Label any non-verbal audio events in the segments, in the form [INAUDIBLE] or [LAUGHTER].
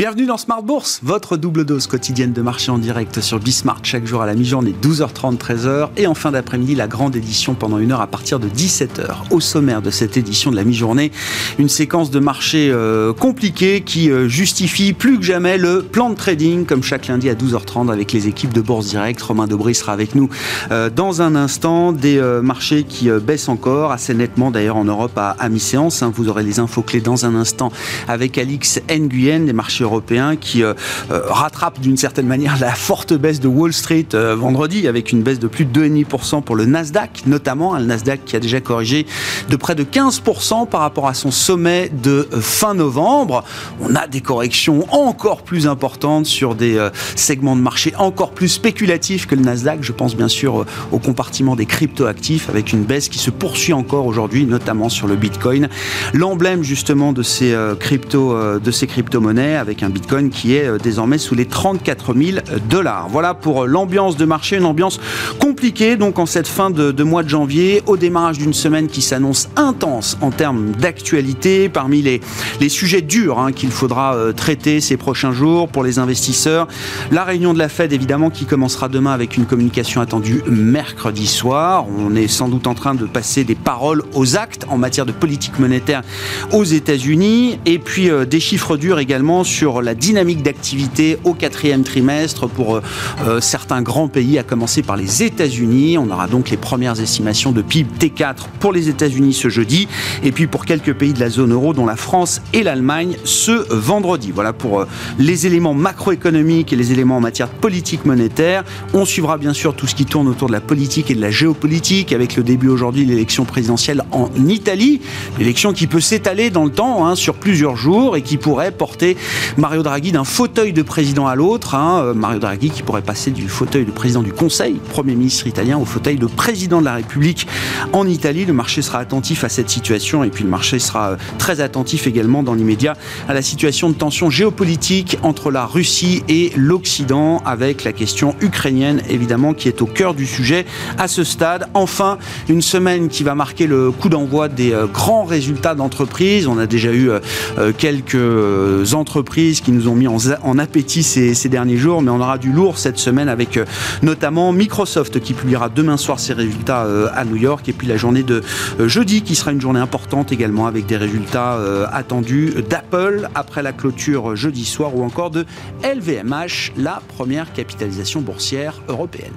Bienvenue dans Smart Bourse, votre double dose quotidienne de marché en direct sur Bismart chaque jour à la mi-journée 12h30 13h et en fin d'après-midi la grande édition pendant une heure à partir de 17h. Au sommaire de cette édition de la mi-journée, une séquence de marché euh, compliquée qui euh, justifie plus que jamais le plan de trading comme chaque lundi à 12h30 avec les équipes de Bourse Direct. Romain Dobry sera avec nous euh, dans un instant. Des marchés qui baissent encore assez nettement d'ailleurs en Europe à, mi-séance. Hein. Vous aurez les infos clés dans un instant avec Alix Nguyen des marchés européen qui euh, euh, rattrape d'une certaine manière la forte baisse de Wall Street euh, vendredi avec une baisse de plus de 2,5% pour le Nasdaq, notamment le Nasdaq qui a déjà corrigé de près de 15% par rapport à son sommet de fin novembre. On a des corrections encore plus importantes sur des segments de marché encore plus spéculatifs que le Nasdaq. Je pense bien sûr au compartiment des cryptoactifs avec une baisse qui se poursuit encore aujourd'hui, notamment sur le Bitcoin. L'emblème justement de ces crypto de ces crypto-monnaies avec un Bitcoin qui est euh, désormais sous les 34 000 dollars. Voilà pour euh, l'ambiance de marché, une ambiance compliquée donc en cette fin de, mois de janvier, au démarrage d'une semaine qui s'annonce intense en termes d'actualité. Parmi les, les sujets durs hein, qu'il faudra euh, traiter ces prochains jours pour les investisseurs, la réunion de la Fed évidemment qui commencera demain avec une communication attendue mercredi soir. On est sans doute en train de passer des paroles aux actes en matière de politique monétaire aux États-Unis et puis des chiffres durs également sur la dynamique d'activité au quatrième trimestre pour euh, euh, certains grands pays, à commencer par les États-Unis. On aura donc les premières estimations de PIB T4 pour les États-Unis ce jeudi, et puis pour quelques pays de la zone euro, dont la France et l'Allemagne, ce vendredi. Voilà pour euh, les éléments macroéconomiques et les éléments en matière de politique monétaire. On suivra bien sûr tout ce qui tourne autour de la politique et de la géopolitique, avec le début aujourd'hui de l'élection présidentielle en Italie, l'élection qui peut s'étaler dans le temps hein, sur plusieurs jours et qui pourrait porter Mario Draghi d'un fauteuil de président à l'autre. Hein. Euh, Mario Draghi qui pourrait passer du fauteuil de président du Conseil, Premier ministre italien, au fauteuil de président de la République en Italie. Le marché sera attentif à cette situation et puis le marché sera euh, très attentif également dans l'immédiat à la situation de tension géopolitique entre la Russie et l'Occident avec la question ukrainienne évidemment qui est au cœur du sujet à ce stade. Enfin, une semaine qui va marquer le coup d'envoi des euh, grands résultats d'entreprise. On a déjà eu quelques entreprises qui nous ont mis en, appétit ces, derniers jours, mais on aura du lourd cette semaine avec euh, notamment Microsoft qui publiera demain soir ses résultats euh, à New York, et puis la journée de euh, jeudi qui sera une journée importante également avec des résultats attendus d'Apple après la clôture jeudi soir ou encore de LVMH, la première capitalisation boursière européenne.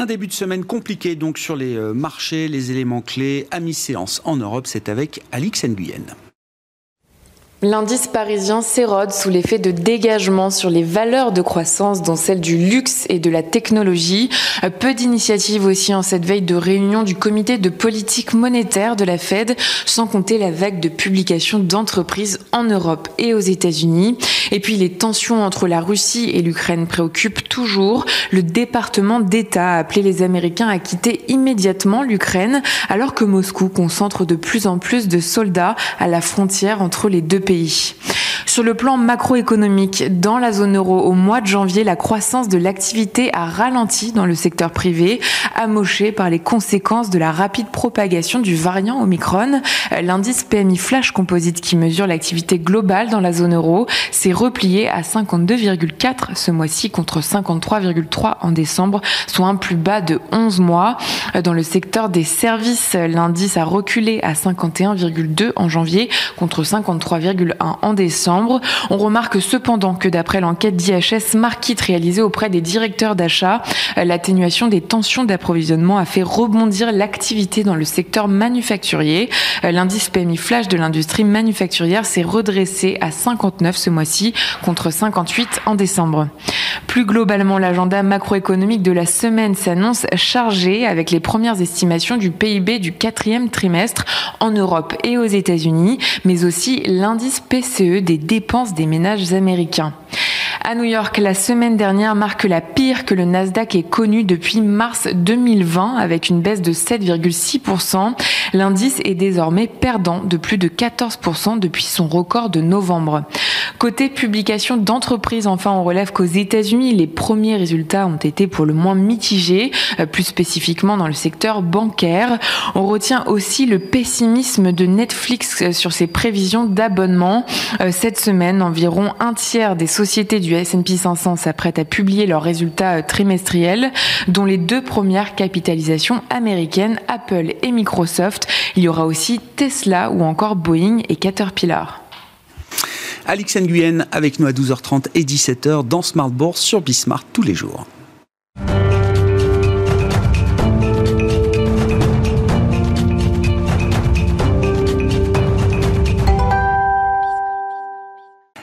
Un début de semaine compliqué donc sur les euh, marchés, les éléments clés à mi-séance en Europe, c'est avec Alix Nguyen. L'indice parisien s'érode sous l'effet de dégagement sur les valeurs de croissance, dont celle du luxe et de la technologie. Peu d'initiatives aussi en cette veille de réunion du comité de politique monétaire de la Fed, sans compter la vague de publications d'entreprises en Europe et aux États-Unis. Et puis les tensions entre la Russie et l'Ukraine préoccupent toujours. Le département d'État a appelé les Américains à quitter immédiatement l'Ukraine, alors que Moscou concentre de plus en plus de soldats à la frontière entre les deux pays pays sur le plan macroéconomique, dans la zone euro, au mois de janvier, la croissance de l'activité a ralenti dans le secteur privé, amoché par les conséquences de la rapide propagation du variant Omicron. L'indice PMI Flash Composite qui mesure l'activité globale dans la zone euro s'est replié à 52,4 ce mois-ci contre 53,3 en décembre, soit un plus bas de 11 mois. Dans le secteur des services, l'indice a reculé à 51,2 en janvier contre 53,1 en décembre. On remarque cependant que d'après l'enquête d'IHS Markit réalisée auprès des directeurs d'achat, l'atténuation des tensions d'approvisionnement a fait rebondir l'activité dans le secteur manufacturier. L'indice PMI flash de l'industrie manufacturière s'est redressé à 59 ce mois-ci contre 58 en décembre. Plus globalement, l'agenda macroéconomique de la semaine s'annonce chargé avec les premières estimations du PIB du quatrième trimestre en Europe et aux États-Unis, mais aussi l'indice PCE des dépenses des ménages américains. À New York, la semaine dernière marque la pire que le Nasdaq ait connue depuis mars 2020 avec une baisse de 7,6%. L'indice est désormais perdant de plus de 14% depuis son record de novembre. Côté publication d'entreprises, enfin, on relève qu'aux États-Unis, les premiers résultats ont été pour le moins mitigés, euh, plus spécifiquement dans le secteur bancaire. On retient aussi le pessimisme de Netflix euh, sur ses prévisions d'abonnement. Euh, cette semaine, environ un tiers des sociétés du S&P 500 s'apprêtent à publier leurs résultats trimestriels, dont les deux premières capitalisations américaines, Apple et Microsoft. Il y aura aussi Tesla ou encore Boeing et Caterpillar. Alix Nguyen avec nous à 12h30 et 17h dans Smart Bourse sur Bismart tous les jours.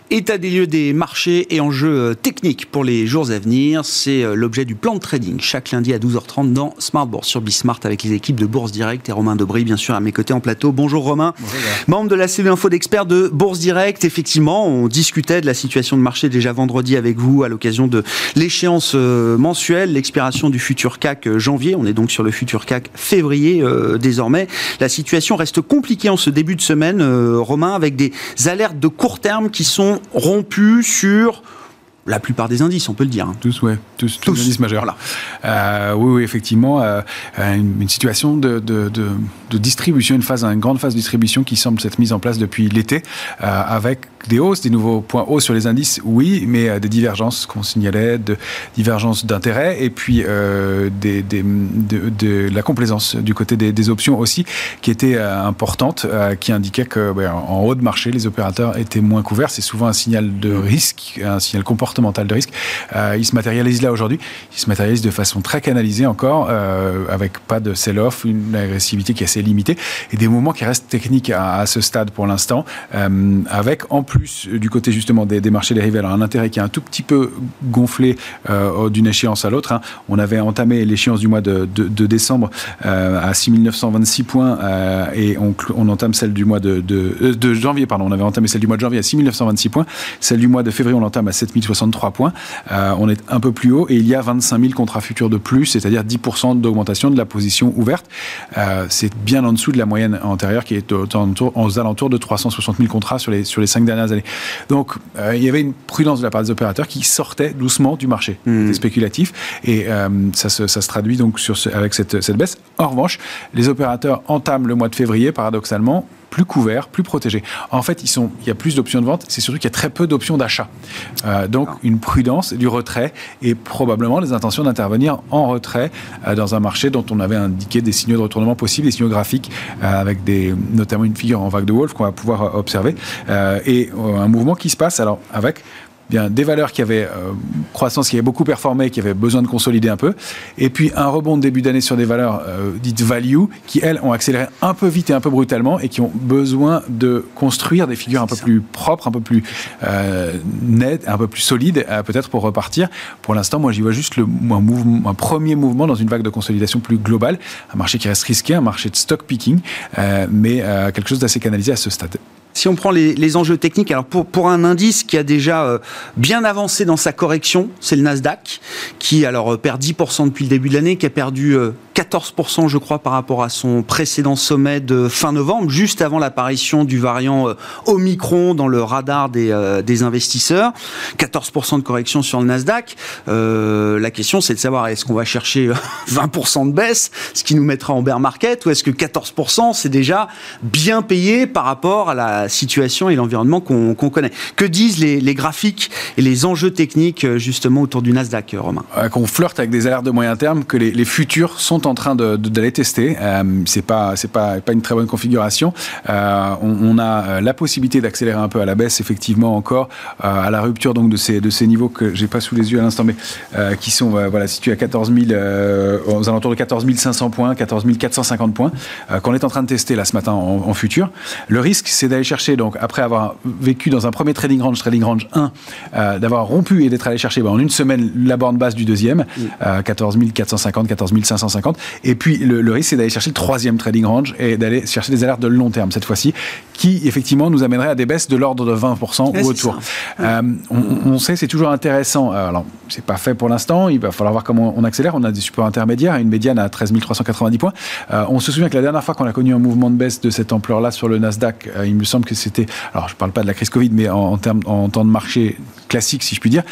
État des lieux des marchés et enjeux euh, techniques pour les jours à venir, c'est euh, l'objet du plan de trading chaque lundi à 12h30 dans Smart Bourse sur Bismart avec les équipes de Bourse Direct et Romain Dobry bien sûr à mes côtés en plateau. Bonjour Romain, Bonjour, membre de la CV Info d'experts de Bourse Direct. Effectivement, on discutait de la situation de marché déjà vendredi avec vous à l'occasion de l'échéance euh, mensuelle, l'expiration du futur CAC janvier. On est donc sur le futur CAC février désormais. La situation reste compliquée en ce début de semaine, Romain, avec des alertes de court terme qui sont rompu sur la plupart des indices, on peut le dire. Hein. Tous, ouais, tous, tous, les indices majeurs. Euh, oui, oui, effectivement, euh, une, situation de, de, de, distribution, une phase, une grande phase de distribution qui semble s'être mise en place depuis l'été, euh, avec des hausses, des nouveaux points hauts sur les indices, oui, mais euh, des divergences qu'on signalait, de divergences d'intérêt, et puis euh, des, des, de, la complaisance du côté des, des options aussi, qui était euh, importante, euh, qui indiquait que ben, en haut de marché, les opérateurs étaient moins couverts. C'est souvent un signal de risque, un signal comportemental de risque. Euh, il se matérialise là aujourd'hui. Il se matérialise de façon très canalisée encore, avec pas de sell-off, une agressivité qui est assez limitée, et des mouvements qui restent techniques à, ce stade pour l'instant, avec en plus du côté justement des, marchés dérivés, alors un intérêt qui est un tout petit peu gonflé euh, d'une échéance à l'autre. Hein. On avait entamé l'échéance du mois de, décembre euh, à 6926 points euh, et on, entame celle du mois de, janvier, pardon, on avait entamé celle du mois de janvier à 6926 points, celle du mois de février on l'entame à 7063 points. Euh, on est un peu plus haut et il y a 25 000 contrats futurs de plus, c'est-à-dire 10% d'augmentation de la position ouverte. Euh, C'est bien en dessous de la moyenne antérieure qui est aux, aux alentours de 360 000 contrats sur les, sur les 5 dernières années. Donc, euh, il y avait une prudence de la part des opérateurs qui sortaient doucement du marché. Mmh. spéculatif. Et ça, se, ça, se, traduit donc sur ce, avec cette, cette baisse. En revanche, les opérateurs entament le mois de février, paradoxalement, plus couverts, plus protégés. En fait, ils sont, il y a plus d'options de vente, c'est surtout qu'il y a très peu d'options d'achat. Euh, donc, une prudence du retrait et probablement les intentions d'intervenir en retrait euh, dans un marché dont on avait indiqué des signaux de retournement possibles, des signaux graphiques euh, avec des, notamment une figure en vague de Wolf qu'on va pouvoir observer et un mouvement qui se passe alors avec bien des valeurs qui avaient euh, croissance, qui avaient beaucoup performé, qui avaient besoin de consolider un peu, et puis un rebond de début d'année sur des valeurs euh, dites value, qui elles ont accéléré un peu vite et un peu brutalement, et qui ont besoin de construire des figures un peu plus propres, un peu plus euh, nettes, un peu plus solides, peut-être pour repartir. Pour l'instant, moi j'y vois juste le, un, mouvement, un premier mouvement dans une vague de consolidation plus globale, un marché qui reste risqué, un marché de stock picking, mais quelque chose d'assez canalisé à ce stade. Si on prend les, enjeux techniques, alors pour, pour un indice qui a déjà euh, bien avancé dans sa correction, c'est le Nasdaq, qui alors euh, perd 10% depuis le début de l'année, qui a perdu euh, 14% je crois par rapport à son précédent sommet de fin novembre, juste avant l'apparition du variant euh, Omicron dans le radar des, euh, des investisseurs. 14% de correction sur le Nasdaq. Euh, la question c'est de savoir est-ce qu'on va chercher [LAUGHS] 20% de baisse, ce qui nous mettra en bear market, ou est-ce que 14% c'est déjà bien payé par rapport à la situation et l'environnement qu'on qu connaît. Que disent les, graphiques et les enjeux techniques euh, justement autour du Nasdaq, euh, Romain Qu'on flirte avec des alertes de moyen terme, que les, futurs sont en train d'aller tester. Euh, c'est pas c'est pas pas une très bonne configuration. Euh, on, a la possibilité d'accélérer un peu à la baisse, effectivement encore à la rupture donc de ces de ces niveaux que j'ai pas sous les yeux à l'instant, mais qui sont voilà situés à 14 000 aux alentours de 14 500 points, 14 450 points qu'on est en train de tester là ce matin en futur. Le risque, c'est d'aller chercher, donc après avoir vécu dans un premier trading range, trading range 1, euh, d'avoir rompu et d'être allé chercher ben, en une semaine la borne basse du deuxième, mm. euh, 14 450, 14 550, importante. Et puis le, risque, c'est d'aller chercher le troisième trading range et d'aller chercher des alertes de long terme cette fois-ci, qui effectivement nous amènerait à des baisses de l'ordre de 20% ou autour. Euh, on, sait, c'est toujours intéressant. Euh, alors, c'est pas fait pour l'instant. Il va falloir voir comment on accélère. On a des supports intermédiaires, une médiane à 13 390 points. On se souvient que la dernière fois qu'on a connu un mouvement de baisse de cette ampleur-là sur le Nasdaq, il me semble que c'était, alors je parle pas de la crise Covid, mais en, termes, en temps de marché classique, si je puis dire,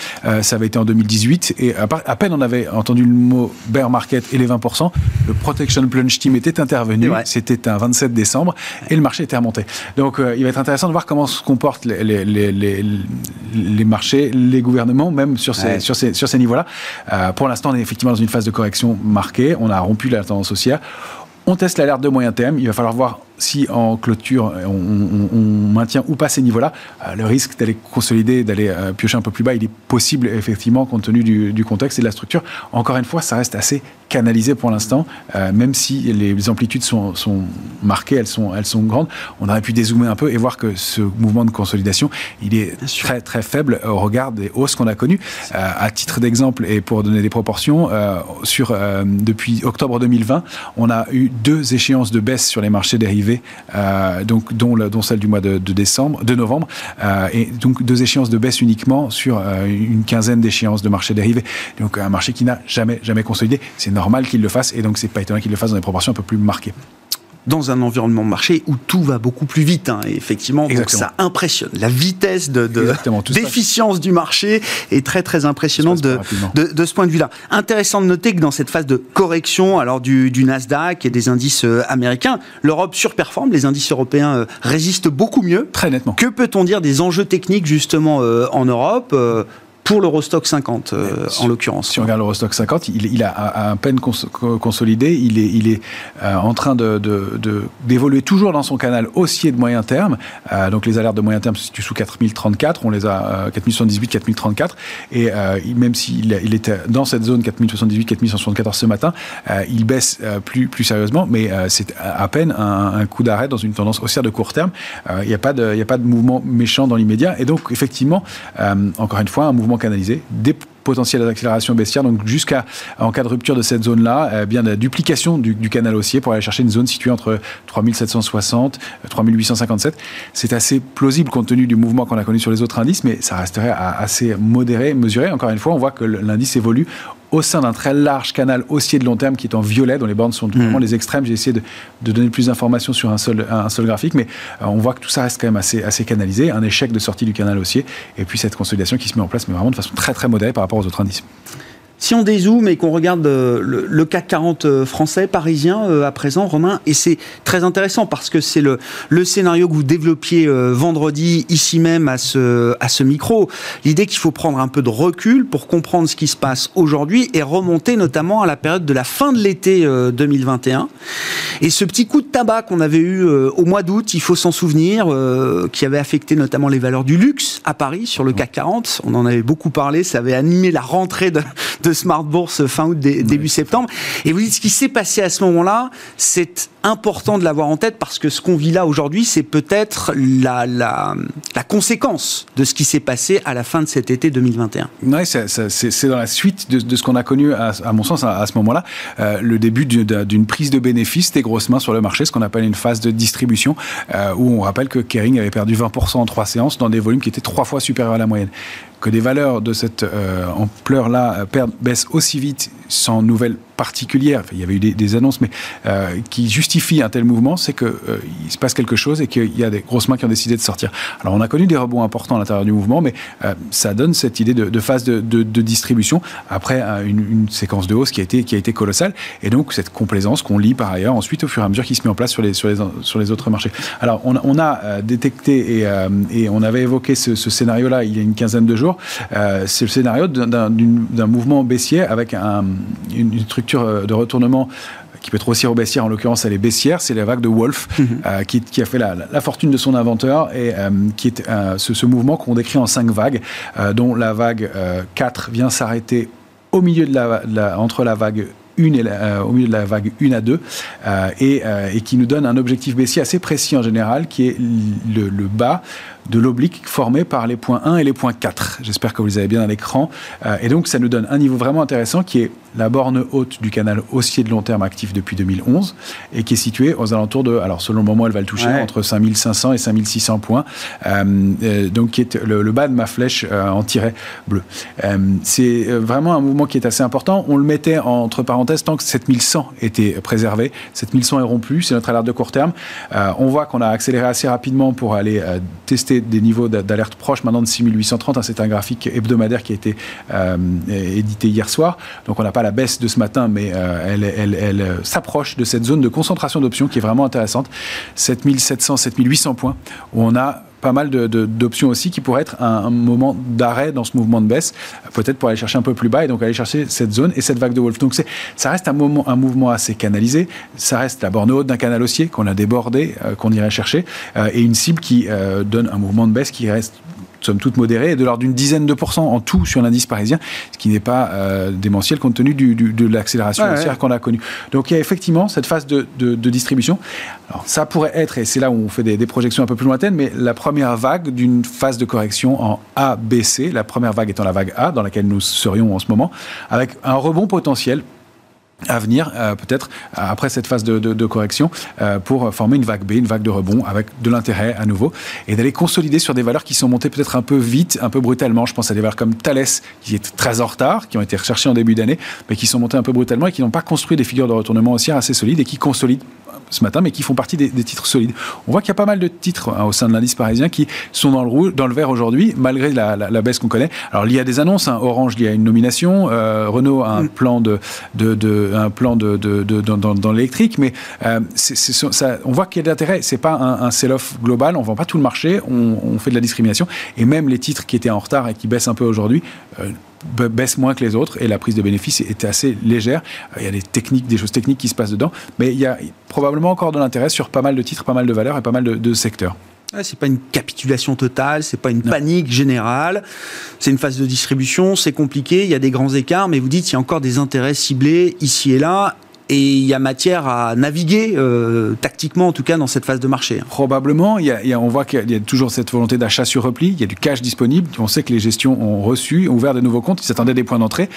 ça avait été en 2018. Et à, peine on avait entendu le mot bear market et les 20%, le protection plunge team était intervenu. C'était un 27 décembre et le marché était remonté. Donc il va être intéressant de voir comment se comportent les, les, les, les marchés, les gouvernements, même sur ces, sur ces, sur ces niveaux-là. Euh, pour l'instant, on est effectivement dans une phase de correction marquée. On a rompu la tendance haussière. On teste l'alerte de moyen terme. Il va falloir voir si en clôture on, maintient ou pas ces niveaux-là, euh, le risque d'aller consolider, d'aller euh, piocher un peu plus bas, il est possible effectivement compte tenu du, contexte et de la structure. Encore une fois, ça reste assez canalisé pour l'instant, euh, même si les amplitudes sont, marquées, elles sont, elles sont grandes. On aurait pu dézoomer un peu et voir que ce mouvement de consolidation, il est très très faible au regard des hausses qu'on a connues. à titre d'exemple et pour donner des proportions, sur depuis octobre 2020, on a eu deux échéances de baisse sur les marchés dérivés euh, donc, dont, celle du mois de, décembre, de novembre, euh, et donc deux échéances de baisse uniquement sur euh, une quinzaine d'échéances de marché dérivés. Donc un marché qui n'a jamais, jamais consolidé. C'est normal qu'il le fasse, et donc c'est pas étonnant qu'il le fasse dans des proportions un peu plus marquées dans un environnement de marché où tout va beaucoup plus vite. Hein, et effectivement, donc ça impressionne. La vitesse de, d'efficience du marché est très très impressionnante de, de, ce point de vue-là. Intéressant de noter que dans cette phase de correction alors du, du Nasdaq et des indices euh, américains, l'Europe surperforme, les indices européens euh, résistent beaucoup mieux. Très nettement. Que peut-on dire des enjeux techniques justement euh, en Europe pour l'Eurostock 50 euh, en l'occurrence. Si on regarde l'Eurostock 50, il, il, a à, peine consolidé, il est, il est euh, en train d'évoluer de, de, toujours dans son canal haussier de moyen terme. Euh, donc les alertes de moyen terme se situent sous 4034, on les a 4078, 4034, et même s'il il était dans cette zone 4078, 4174 ce matin, il baisse plus, plus sérieusement, mais c'est à peine un, un coup d'arrêt dans une tendance haussière de court terme. Il n'y a, pas de, il a pas de mouvement méchant dans l'immédiat, et donc effectivement, encore une fois, un mouvement canalisé, des potentielles accélérations baissières, donc jusqu'à, en cas de rupture de cette zone-là, eh bien la duplication du, canal haussier pour aller chercher une zone située entre 3760 et 3857. C'est assez plausible compte tenu du mouvement qu'on a connu sur les autres indices, mais ça resterait assez modéré, mesuré. Encore une fois, on voit que l'indice évolue au sein d'un très large canal haussier de long terme qui est en violet, dont les bornes sont vraiment mmh. les extrêmes. J'ai essayé de, donner plus d'informations sur un seul, un seul graphique, mais euh, on voit que tout ça reste quand même assez, assez canalisé. Un échec de sortie du canal haussier, et puis cette consolidation qui se met en place, mais vraiment de façon très très modérée par rapport aux autres indices. Si on dézoome et qu'on regarde euh, le, CAC 40 euh, français, parisien euh, à présent, Romain, et c'est très intéressant parce que c'est le, le scénario que vous développiez vendredi ici même à ce, à ce micro. L'idée qu'il faut prendre un peu de recul pour comprendre ce qui se passe aujourd'hui et remonter notamment à la période de la fin de l'été 2021. Et ce petit coup de tabac qu'on avait eu au mois d'août, il faut s'en souvenir, qui avait affecté notamment les valeurs du luxe à Paris sur le CAC 40. On en avait beaucoup parlé, ça avait animé la rentrée de, de Smart Bourse fin août, début septembre. Et vous dites ce qui s'est passé à ce moment-là, c'est important de l'avoir en tête parce que ce qu'on vit là aujourd'hui, c'est peut-être la, la, la, conséquence de ce qui s'est passé à la fin de cet été 2021. Oui, c'est dans la suite de, de ce qu'on a connu, à, à, mon sens, à, ce moment-là, euh, le début d'une prise de bénéfices des grosses mains sur le marché, ce qu'on appelle une phase de distribution, euh, où on rappelle que Kering avait perdu 20% en trois séances dans des volumes qui étaient trois fois supérieurs à la moyenne que des valeurs de cette euh, ampleur-là euh, baissent aussi vite sans nouvelles particulières, il y avait eu des, annonces, mais euh, qui justifient un tel mouvement, c'est qu'il euh, se passe quelque chose et qu'il y a des grosses mains qui ont décidé de sortir. Alors on a connu des rebonds importants à l'intérieur du mouvement, mais euh, ça donne cette idée de, phase de, distribution après une, séquence de hausse qui a été, qui a été colossale, et donc cette complaisance qu'on lit par ailleurs ensuite au fur et à mesure qui se met en place sur les, sur les, sur les autres marchés. Alors on, on a détecté et, et, on avait évoqué ce, scénario-là il y a une quinzaine de jours, c'est le scénario d'un mouvement baissier avec un, une, structure euh, de retournement qui peut être aussi baissière, en l'occurrence elle est baissière, c'est la vague de Wolf mhm. euh, qui, a fait la, fortune de son inventeur et euh, qui est ce, mouvement qu'on décrit en cinq vagues, dont la vague 4 vient s'arrêter au milieu de la, entre la vague 1 et au milieu de la vague 1 à 2 et, qui nous donne un objectif baissier assez précis en général qui est le, le bas de l'oblique formé par les points 1 et les points 4. J'espère que vous les avez bien à l'écran. Euh, et donc, ça nous donne un niveau vraiment intéressant qui est la borne haute du canal haussier de long terme actif depuis 2011 et qui est située aux alentours de, alors selon le moment, elle va le toucher entre 5500 et 5600 points, euh, euh, donc qui est le, bas de ma flèche en tiret bleu. c'est vraiment un mouvement qui est assez important. On le mettait entre parenthèses tant que 7100 était préservé. 7100 est rompu, c'est notre alerte de court terme. on voit qu'on a accéléré assez rapidement pour aller tester des niveaux d'alerte proches maintenant de 6830. Hein, c'est un graphique hebdomadaire qui a été euh, édité hier soir. Donc on n'a pas la baisse de ce matin, mais euh, elle, euh, s'approche de cette zone de concentration d'options qui est vraiment intéressante. 7700, 7800 points, où on a pas mal d'options aussi qui pourraient être un, moment d'arrêt dans ce mouvement de baisse, peut-être pour aller chercher un peu plus bas et donc aller chercher cette zone et cette vague de Wolf. Donc ça reste un, moment, un mouvement assez canalisé, ça reste la borne haute d'un canal haussier qu'on a débordé, euh, qu'on irait chercher, euh, et une cible qui euh, donne un mouvement de baisse qui reste somme toute modérée, de l'ordre d'une dizaine de pourcents en tout sur l'indice parisien, ce qui n'est pas euh, démentiel compte tenu du, de l'accélération haussière qu'on a connue. Donc il y a effectivement cette phase de, distribution. Alors ça pourrait être, et c'est là où on fait des, des, projections un peu plus lointaines, mais la première vague d'une phase de correction en A, B, C, la première vague étant la vague A, dans laquelle nous serions en ce moment, avec un rebond potentiel à venir, euh, peut-être après cette phase de, correction, euh, pour former une vague B, une vague de rebond avec de l'intérêt à nouveau, et d'aller consolider sur des valeurs qui sont montées peut-être un peu vite, un peu brutalement. Je pense à des valeurs comme Thales, qui est très en retard, qui ont été recherchées en début d'année, mais qui sont montées un peu brutalement et qui n'ont pas construit des figures de retournement haussière assez solides et qui consolident ce matin, mais qui font partie des, titres solides. On voit qu'il y a pas mal de titres hein, au sein de l'indice parisien qui sont dans le rouge, dans le vert aujourd'hui, malgré la, baisse qu'on connaît. Alors il y a des annonces. Hein, Orange, il y a une nomination. Euh, Renault a un mm. plan de, de, un plan de, dans, l'électrique, mais euh, ça, on voit qu'il y a de l'intérêt. C'est pas un, sell-off global. On vend pas tout le marché. On, fait de la discrimination. Et même les titres qui étaient en retard et qui baissent un peu aujourd'hui. Euh, baisse moins que les autres et la prise de bénéfice était assez légère. Il y a des techniques, des choses techniques qui se passent dedans, mais il y a probablement encore de l'intérêt sur pas mal de titres, pas mal de valeurs et pas mal de, secteurs. c'est pas une capitulation totale, c'est pas une panique générale. C'est une phase de distribution, c'est compliqué, il y a des grands écarts, mais vous dites qu'il y a encore des intérêts ciblés ici et là et il y a matière à naviguer euh, tactiquement en tout cas dans cette phase de marché. Hein. Probablement, il y a, on voit qu'il y a toujours cette volonté d'achat sur repli, il y a du cash disponible, on sait que les gestions ont reçu, ont ouvert de nouveaux comptes, ils s'attendaient des points d'entrée,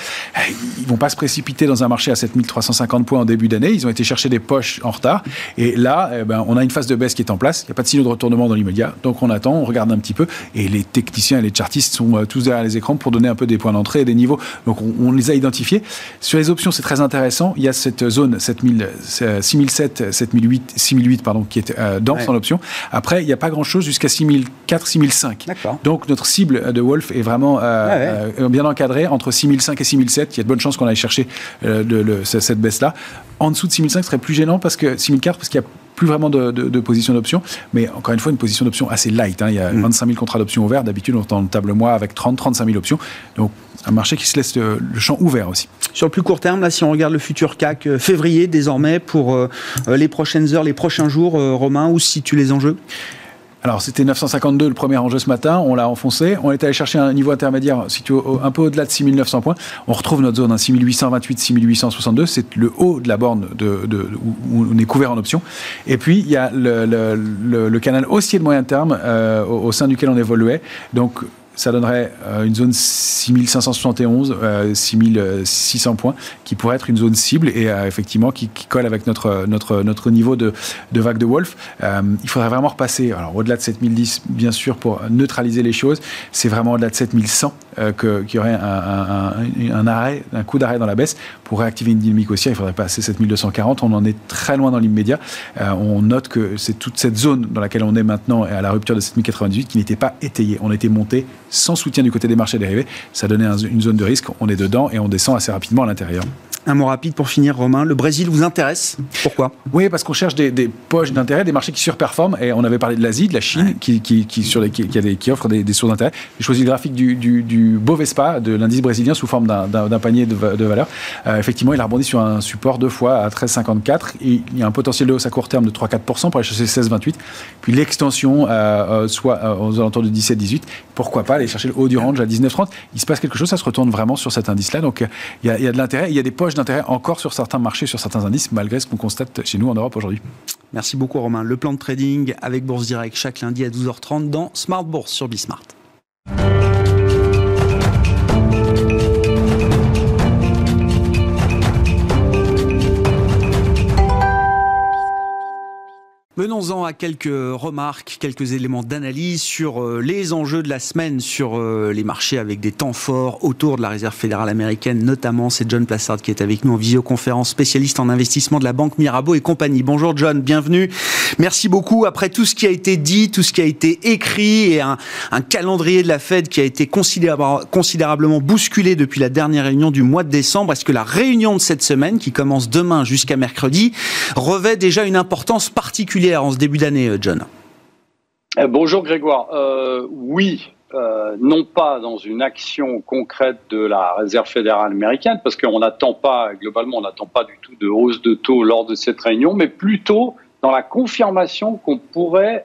ils vont pas se précipiter dans un marché à 7350 points en début d'année, ils ont été chercher des poches en retard et là eh ben, on a une phase de baisse qui est en place, il n'y a pas de signe de retournement dans l'immédiat, donc on attend, on regarde un petit peu et les techniciens et les chartistes sont euh, tous derrière les écrans pour donner un peu des points d'entrée et des niveaux, donc on, les a identifiés. Sur les options c'est très intéressant, il y a cette 6007, 7008, 6008 pardon, qui est euh, dense en option. Après, il n'y a pas grand-chose jusqu'à 6004, 6005. Donc notre cible de Wolf est vraiment euh, euh, bien encadrée entre 6005 et 6007. Il y a de bonnes chances qu'on aille chercher cette baisse-là. En dessous de 6005 serait plus gênant parce que 6004 parce qu'il y a plus vraiment de, position d'option, mais encore une fois, une position d'option assez light. Hein. Il y a 25 mm. 000 contrats d'options ouverts. D'habitude, on est en table mois avec 30, 35 000 options. Donc, un marché qui se laisse le, champ ouvert aussi. Sur le plus court terme, là, si on regarde le futur CAC euh, février désormais pour euh, euh, les prochaines heures, les prochains jours, Romain, où se situent les enjeux? Alors, c'était 952 le premier enjeu ce matin, on l'a enfoncé. On est allé chercher un niveau intermédiaire situé un peu au-delà de 6900 points. On retrouve notre zone, 6828, 6862. C'est le haut de la borne de, où on est couvert en options. Et puis, il y a le, canal haussier de moyen terme au, au, sein duquel on évoluait. Donc, ça donnerait euh, une zone 6571, 6600 euh, points, qui pourrait être une zone cible et euh, effectivement qui, colle avec notre, notre, notre niveau de, de vague de Wolf. il faudrait vraiment repasser, alors au-delà de 7010, bien sûr, pour neutraliser les choses, c'est vraiment au-delà de 7100 qu'il y aurait un, un, arrêt, un coup d'arrêt dans la baisse. Pour réactiver une dynamique haussière, il faudrait passer 7240. On en est très loin dans l'immédiat. on note que c'est toute cette zone dans laquelle on est maintenant à la rupture de 7098 qui n'était pas étayée. On était monté sans soutien du côté des marchés dérivés, ça donnait une zone de risque. On est dedans et on descend assez rapidement à l'intérieur. Un mot rapide pour finir, Romain. Le Brésil vous intéresse? Pourquoi? Oui, parce qu'on cherche des, poches d'intérêt, des marchés qui surperforment. Et on avait parlé de l'Asie, de la Chine, qui, qui, sur les, qui, a des, qui offrent des, sources d'intérêt. J'ai choisi le graphique du, du Bovespa, de l'indice brésilien sous forme d'un panier de, de valeurs. effectivement, il a rebondi sur un support deux fois à 13,54. Il y a un potentiel de hausse à court terme de 3-4% pour aller chercher 16,28. Puis l'extension, soit aux alentours de 17-18. Pourquoi pas aller chercher le haut du range à 19,30 Il se passe quelque chose, ça se retourne vraiment sur cet indice-là. Donc il y, y a de l'intérêt. Il y a des poches d'intérêt encore sur certains marchés, sur certains indices, malgré ce qu'on constate chez nous en Europe aujourd'hui. Merci beaucoup Romain. Le plan de trading avec Bourse Direct chaque lundi à 12h30 dans Smart Bourse sur Bismart. Venons-en à quelques remarques, quelques éléments d'analyse sur euh, les enjeux de la semaine sur euh, les marchés avec des temps forts autour de la Réserve fédérale américaine, notamment. C'est John Plassard qui est avec nous en visioconférence, spécialiste en investissement de la Banque Mirabeau et compagnie. Bonjour John, bienvenue. Merci beaucoup. Après tout ce qui a été dit, tout ce qui a été écrit et un, calendrier de la Fed qui a été considérablement bousculé depuis la dernière réunion du mois de décembre, est-ce que la réunion de cette semaine, qui commence demain jusqu'à mercredi, revêt déjà une importance particulière en ce début d'année, euh, John euh, Bonjour Grégoire. Euh, oui, non pas dans une action concrète de la Réserve fédérale américaine, parce qu'on n'attend pas, globalement, on n'attend pas du tout de hausse de taux lors de cette réunion, mais plutôt dans la confirmation qu'on pourrait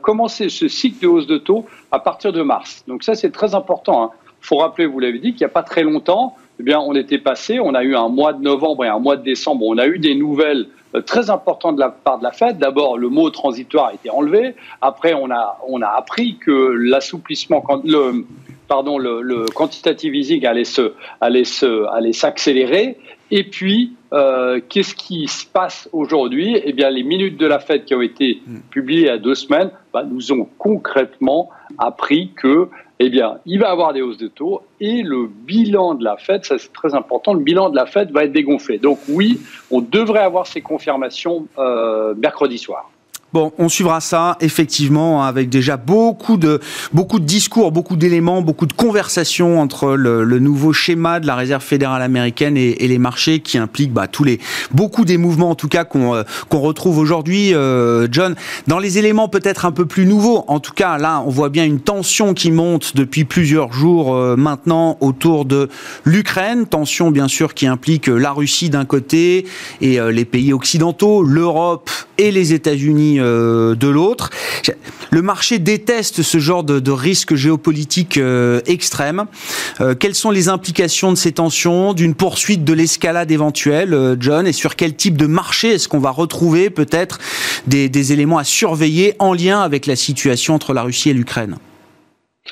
commencer ce cycle de hausse de taux à partir de mars. Donc ça, c'est très important. Il hein. faut rappeler, vous l'avez dit, qu'il n'y a pas très longtemps, eh bien, on était passé, on a eu un mois de novembre et un mois de décembre, on a eu des nouvelles euh, très importantes de la part de la Fed. D'abord, le mot transitoire a été enlevé. Après, on a, on a appris que l'assouplissement, le, pardon, le, le, quantitative easing allait se, allait se, allait s'accélérer. Et puis, euh, qu'est-ce qui se passe aujourd'hui? Eh bien, les minutes de la Fed qui ont été hmm. publiées il y a deux semaines bah, nous ont concrètement appris que eh bien, il va avoir des hausses de taux et le bilan de la Fed, ça c'est très important, le bilan de la Fed va être dégonflé. Donc oui, on devrait avoir ces confirmations euh, mercredi soir. On suivra ça effectivement avec déjà beaucoup de discours, beaucoup d'éléments, beaucoup de conversations entre le, nouveau schéma de la Réserve fédérale américaine et, les marchés qui impliquent bah, tous les beaucoup des mouvements en tout cas qu'on euh, retrouve aujourd'hui, euh, John. Dans les éléments peut-être un peu plus nouveaux, en tout cas là, on voit bien une tension qui monte depuis plusieurs jours euh, maintenant autour de l'Ukraine, tension bien sûr qui implique la Russie d'un côté et les pays occidentaux, l'Europe et les États-Unis de l'autre. Le marché déteste ce genre de, risque géopolitique euh, extrême. Euh, quelles sont les implications de ces tensions, d'une poursuite de l'escalade éventuelle, John, et sur quel type de marché est-ce qu'on va retrouver peut-être des, éléments à surveiller en lien avec la situation entre la Russie et l'Ukraine?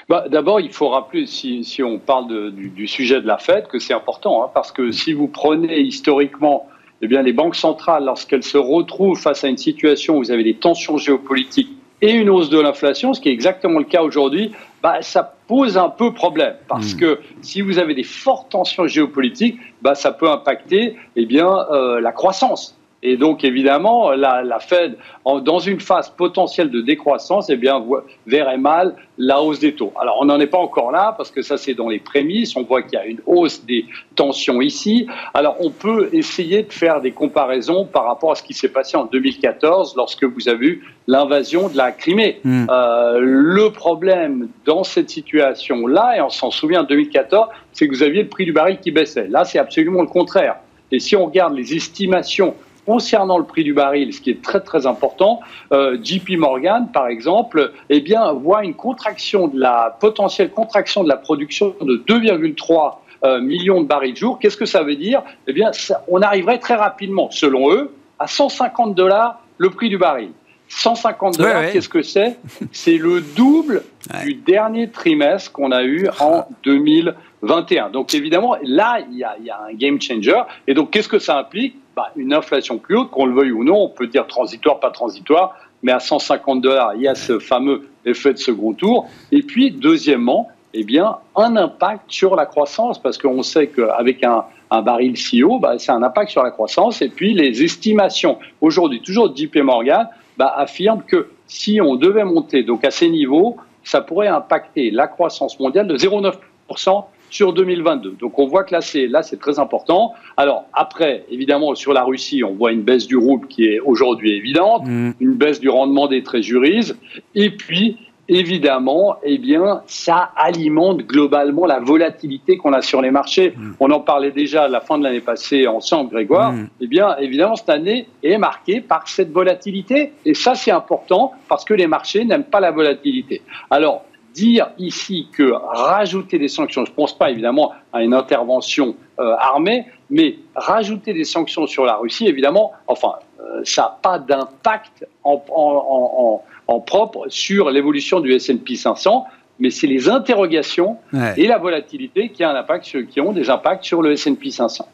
Bah, D'abord, il faut rappeler, si, on parle du, sujet de la Fed, que c'est important, hein, parce que si vous prenez historiquement eh bien, les banques centrales, lorsqu'elles se retrouvent face à une situation où vous avez des tensions géopolitiques et une hausse de l'inflation, ce qui est exactement le cas aujourd'hui, bah, ça pose un peu problème. Parce hmm. que si vous avez des fortes tensions géopolitiques, bah, ça peut impacter eh bien, euh, la croissance. Et donc, évidemment, la, la Fed, dans une phase potentielle de décroissance, eh bien, verrait mal la hausse des taux. Alors, on n'en est pas encore là, parce que ça, c'est dans les prémices. On voit qu'il y a une hausse des tensions ici. Alors, on peut essayer de faire des comparaisons par rapport à ce qui s'est passé en 2014, lorsque vous avez eu l'invasion de la Crimée. Hmm. Euh, le problème dans cette situation-là, et on s'en souvient en 2014, c'est que vous aviez le prix du baril qui baissait. Là, c'est absolument le contraire. Et si on regarde les estimations concernant le prix du baril, ce qui est très très important, euh, JP Morgan, par exemple, eh bien, voit une contraction de la potentielle contraction de la production de 2,3 euh, millions de barils jour. Qu'est-ce que ça veut dire? Eh bien, on arriverait très rapidement, selon eux, à 150 dollars le prix du baril. 150 dollars, qu'est-ce que c'est? C'est le double du dernier trimestre qu'on a eu en 2021. Donc évidemment, là, il y, a, il y a un game changer. Et donc, qu'est-ce que ça implique? Bah, une inflation plus haute, qu'on le veuille ou non, on peut dire transitoire, pas transitoire, mais à 150 dollars, il y a ce fameux effet de second tour. Et puis, deuxièmement, eh bien, un impact sur la croissance, parce qu'on sait qu'avec un, un baril si haut, bah, c'est un impact sur la croissance. Et puis, les estimations, aujourd'hui, toujours JP Morgan, bah, affirment que si on devait monter donc à ces niveaux, ça pourrait impacter la croissance mondiale de 0,9% sur 2022. Donc on voit que là c'est là c'est très important. Alors après évidemment sur la Russie on voit une baisse du rouble qui est aujourd'hui évidente, mm. une baisse du rendement des trésuries et puis évidemment, eh bien, ça alimente globalement la volatilité qu'on a sur les marchés. Mm. On en parlait déjà à la fin de l'année passée ensemble, Grégoire. Mm. Eh bien, évidemment, cette année est marquée par cette volatilité. Et ça, c'est important parce que les marchés n'aiment pas la volatilité. Alors, dire ici que rajouter des sanctions, je ne pense pas évidemment à une intervention euh, armée, mais rajouter des sanctions sur la Russie, évidemment, enfin, euh, ça n'a pas d'impact en, en, en, propre sur l'évolution du S&P 500, mais c'est les interrogations et la volatilité qui, a un impact qui ont des impacts sur le S&P 500.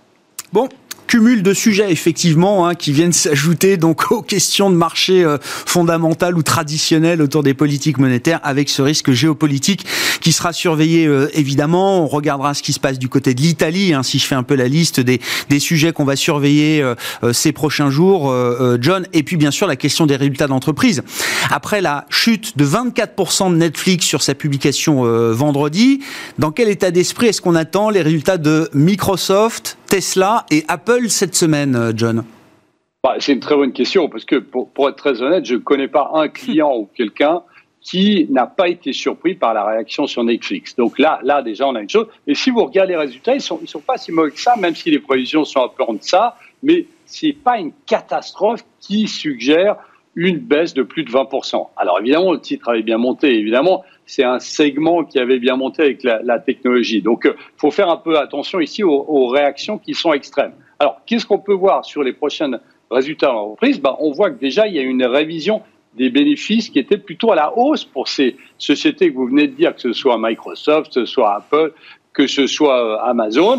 Bon, cumul de sujets effectivement hein, qui viennent s'ajouter donc aux questions de marché euh, fondamentales ou traditionnelles autour des politiques monétaires avec ce risque géopolitique qui sera surveillé euh, évidemment. On regardera ce qui se passe du côté de l'Italie, hein, si je fais un peu la liste des, des sujets qu'on va surveiller euh, ces prochains jours, John. Et puis bien sûr la question des résultats d'entreprise. Après la chute de 24% de Netflix sur sa publication vendredi, dans quel état d'esprit est-ce qu'on attend les résultats de Microsoft, Tesla et Apple cette semaine, euh, John bah, C'est une très bonne question parce que pour, être très honnête, je ne connais pas un client ou quelqu'un qui n'a pas été surpris par la réaction sur Netflix. Donc là, là déjà, on a une chose. Et si vous regardez les résultats, ils ne sont, sont pas si mauvais que ça, même si les prévisions sont un peu en deçà. Mais ce n'est pas une catastrophe qui suggère une baisse de plus de 20%. Alors évidemment, le titre avait bien monté, évidemment, c'est un segment qui avait bien monté avec la, technologie. Donc il euh, faut faire un peu attention ici aux, réactions qui sont extrêmes. Alors qu'est-ce qu'on peut voir sur les prochains résultats de l'entreprise ben, On voit que déjà, il y a une révision des bénéfices qui était plutôt à la hausse pour ces sociétés que vous venez de dire, que ce soit Microsoft, que ce soit Apple, que ce soit euh, Amazon.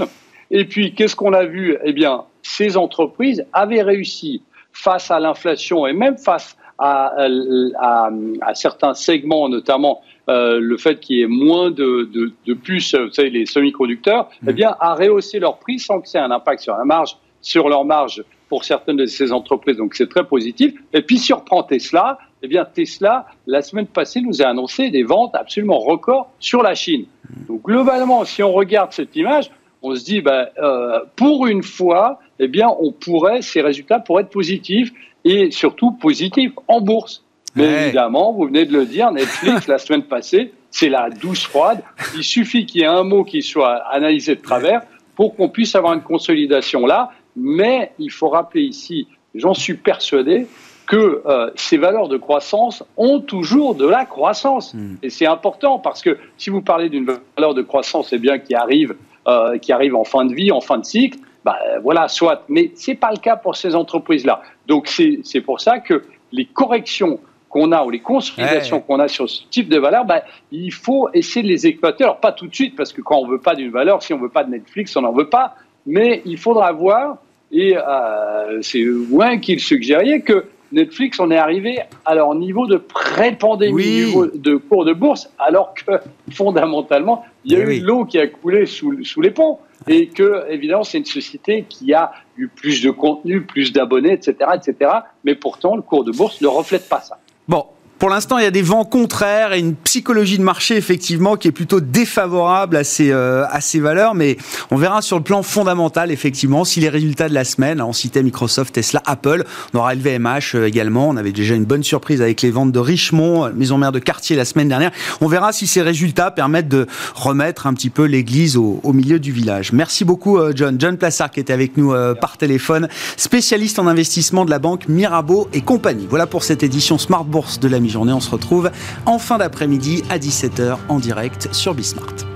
Et puis, qu'est-ce qu'on a vu? Eh bien, ces entreprises avaient réussi face à l'inflation et même face à, certains segments, notamment euh, le fait qu'il y ait moins de, de, puces, vous savez, les semi-conducteurs, mmh. eh bien, à rehausser leur prix sans que ça ait un impact sur la marge, sur leur marge pour certaines de ces entreprises. Donc, c'est très positif. Et puis, si on reprend Tesla, eh bien, Tesla, la semaine passée, nous a annoncé des ventes absolument records sur la Chine. Mmh. Donc, globalement, si on regarde cette image, on se dit, ben, euh, pour une fois, eh bien, on pourrait, ces résultats pourraient être positifs et surtout positifs en bourse. Mais évidemment, vous venez de le dire, Netflix, [LAUGHS] la semaine passée, c'est la douce froide. Il suffit qu'il y ait un mot qui soit analysé de travers pour qu'on puisse avoir une consolidation là. Mais il faut rappeler ici, j'en suis persuadé, que euh, ces valeurs de croissance ont toujours de la croissance. Hmm. Et c'est important parce que si vous parlez d'une valeur de croissance, c'est bien qui arrive euh, qui arrivent en fin de vie, en fin de cycle, bah, voilà, soit. Mais c'est pas le cas pour ces entreprises-là. Donc c'est pour ça que les corrections qu'on a ou les consolidations qu'on a sur ce type de valeur, bah, il faut essayer de les exploiter. Alors pas tout de suite, parce que quand on veut pas d'une valeur, si on veut pas de Netflix, on n'en veut pas. Mais il faudra voir, et euh, c'est moins qu'il suggérait que Netflix, on est arrivé à leur niveau de pré-pandémie, de cours de bourse, alors que fondamentalement, il y a eh eu l'eau qui a coulé sous, sous les ponts. Et que, évidemment, c'est une société qui a eu plus de contenu, plus d'abonnés, etc., etc. Mais pourtant, le cours de bourse ne reflète pas ça. Bon, pour l'instant, il y a des vents contraires et une psychologie de marché effectivement qui est plutôt défavorable à ces, euh, à ces valeurs, mais on verra sur le plan fondamental effectivement si les résultats de la semaine, on citait Microsoft, Tesla, Apple, on aura le VMH euh, également, on avait déjà une bonne surprise avec les ventes de Richemont, euh, maison mère de quartier la semaine dernière. On verra si ces résultats permettent de remettre un petit peu l'église au, au, milieu du village. Merci beaucoup John. John Plassard qui était avec nous par téléphone, spécialiste en investissement de la banque Mirabeau et compagnie. Voilà pour cette édition Smart Bourse de la On se retrouve en fin d'après-midi à 17h en direct sur Bismart.